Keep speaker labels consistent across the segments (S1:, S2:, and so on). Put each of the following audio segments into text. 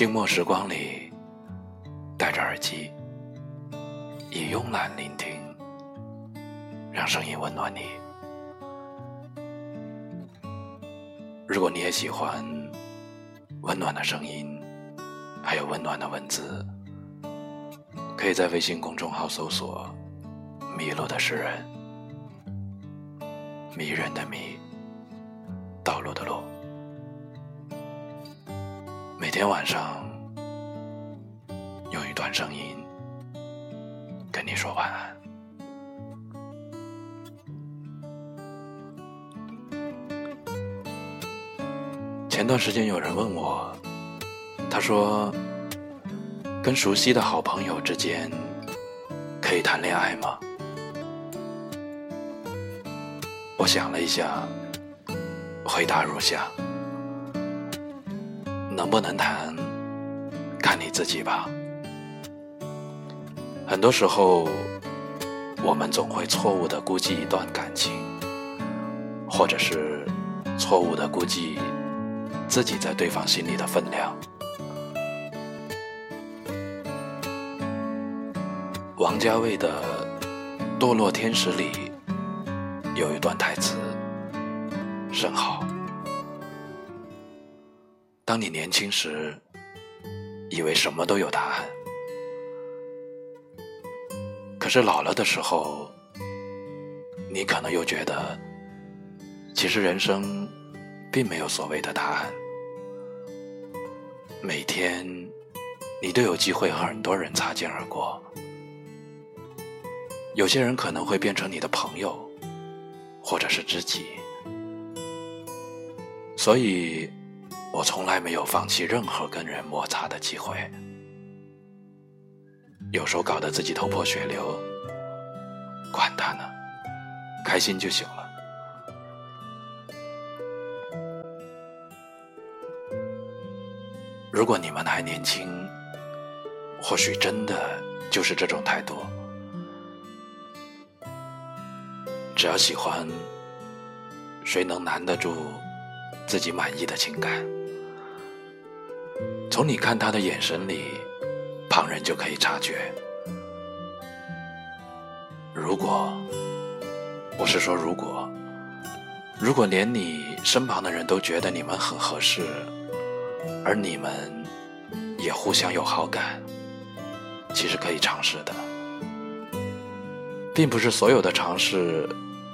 S1: 静默时光里，戴着耳机，以慵懒聆听，让声音温暖你。如果你也喜欢温暖的声音，还有温暖的文字，可以在微信公众号搜索“迷路的诗人”，迷人的迷，道路的路。每天晚上，用一段声音跟你说晚安。前段时间有人问我，他说：“跟熟悉的好朋友之间可以谈恋爱吗？”我想了一下，回答如下。能不能谈，看你自己吧。很多时候，我们总会错误的估计一段感情，或者是错误的估计自己在对方心里的分量。王家卫的《堕落天使》里有一段台词，甚好。当你年轻时，以为什么都有答案，可是老了的时候，你可能又觉得，其实人生并没有所谓的答案。每天，你都有机会和很多人擦肩而过，有些人可能会变成你的朋友，或者是知己，所以。我从来没有放弃任何跟人摩擦的机会，有时候搞得自己头破血流，管他呢，开心就行了。如果你们还年轻，或许真的就是这种态度。只要喜欢，谁能难得住自己满意的情感？从你看他的眼神里，旁人就可以察觉。如果，我是说如果，如果连你身旁的人都觉得你们很合适，而你们也互相有好感，其实可以尝试的，并不是所有的尝试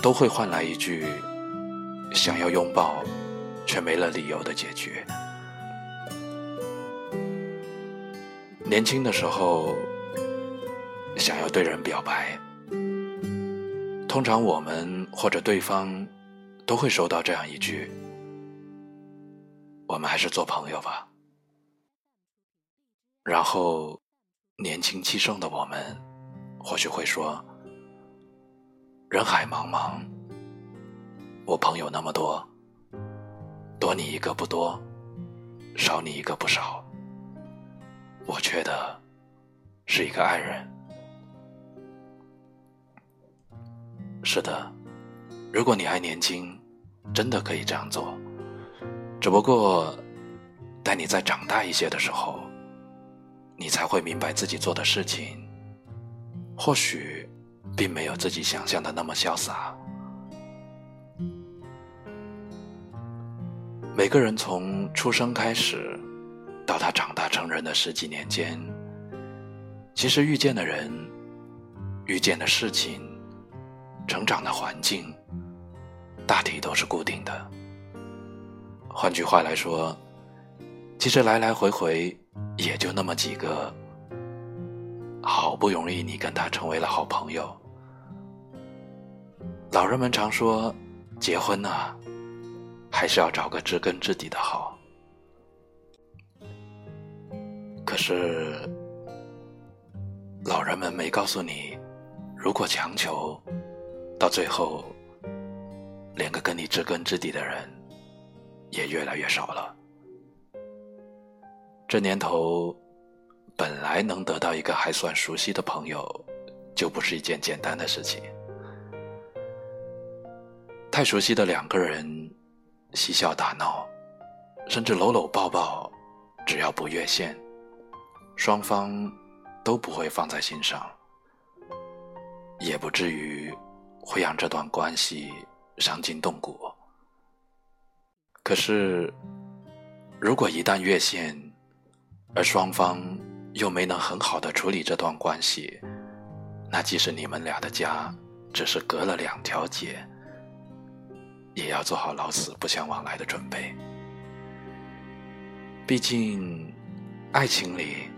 S1: 都会换来一句想要拥抱，却没了理由的结局。年轻的时候，想要对人表白，通常我们或者对方都会收到这样一句：“我们还是做朋友吧。”然后，年轻气盛的我们或许会说：“人海茫茫，我朋友那么多，多你一个不多，少你一个不少。”我缺的是一个爱人。是的，如果你还年轻，真的可以这样做。只不过，待你再长大一些的时候，你才会明白自己做的事情，或许并没有自己想象的那么潇洒。每个人从出生开始。到他长大成人的十几年间，其实遇见的人、遇见的事情、成长的环境，大体都是固定的。换句话来说，其实来来回回也就那么几个。好不容易你跟他成为了好朋友，老人们常说，结婚呐，还是要找个知根知底的好。可是，老人们没告诉你，如果强求，到最后，连个跟你知根知底的人也越来越少了。这年头，本来能得到一个还算熟悉的朋友，就不是一件简单的事情。太熟悉的两个人，嬉笑打闹，甚至搂搂抱抱，只要不越线，双方都不会放在心上，也不至于会让这段关系伤筋动骨。可是，如果一旦越线，而双方又没能很好的处理这段关系，那即使你们俩的家只是隔了两条街，也要做好老死不相往来的准备。毕竟，爱情里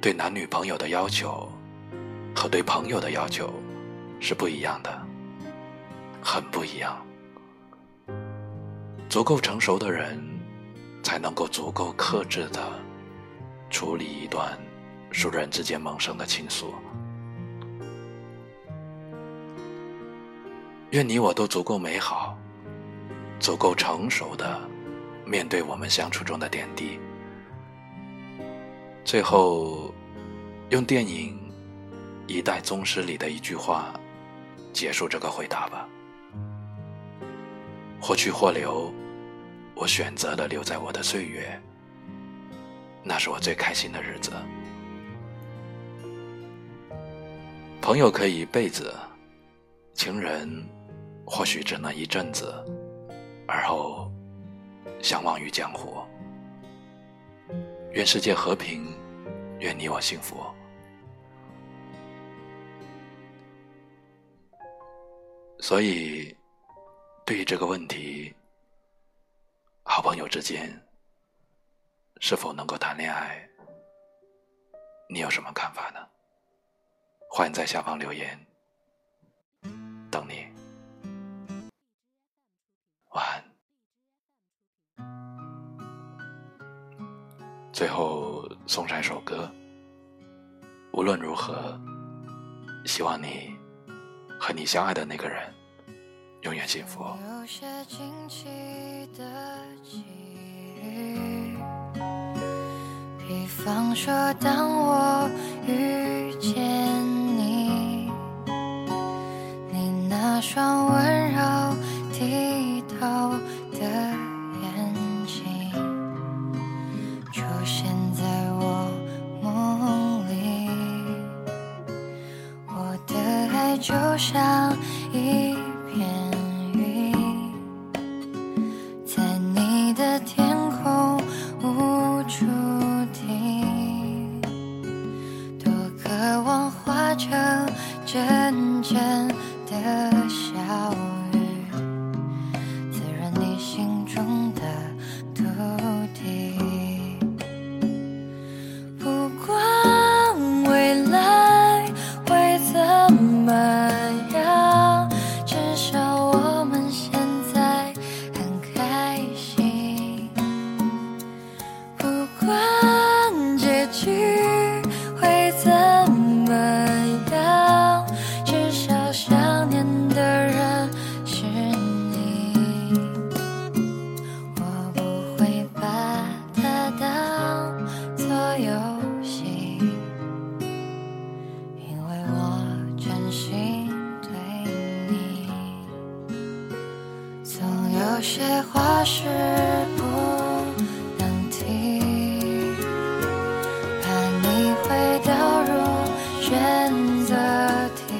S1: 对男女朋友的要求和对朋友的要求是不一样的，很不一样。足够成熟的人，才能够足够克制的处理一段熟人之间萌生的情愫。愿你我都足够美好，足够成熟的面对我们相处中的点滴。最后，用电影《一代宗师》里的一句话结束这个回答吧。或去或留，我选择了留在我的岁月，那是我最开心的日子。朋友可以一辈子，情人或许只能一阵子，而后相忘于江湖。愿世界和平，愿你我幸福。所以。对于这个问题，好朋友之间是否能够谈恋爱，你有什么看法呢？欢迎在下方留言，等你。晚安。最后送上一首歌。无论如何，希望你和你相爱的那个人。永远幸福
S2: 有些惊奇的际遇比方说当我遇见你你那双温选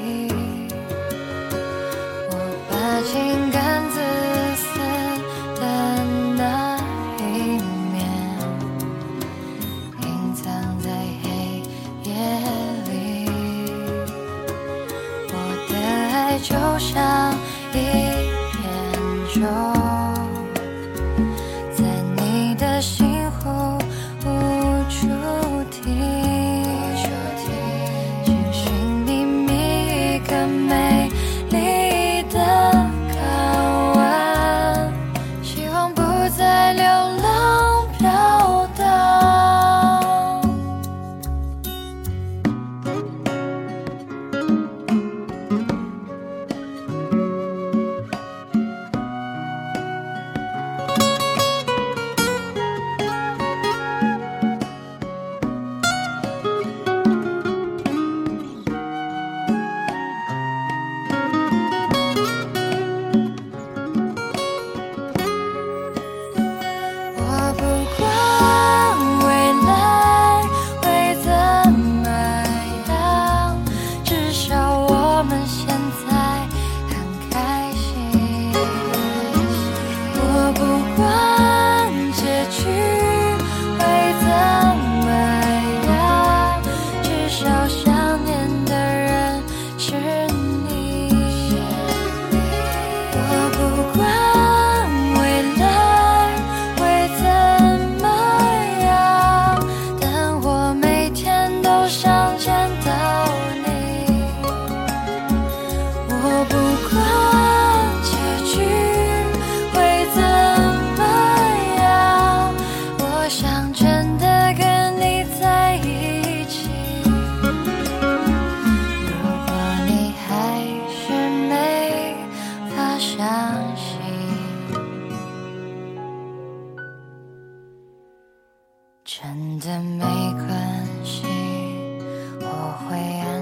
S2: 心我会安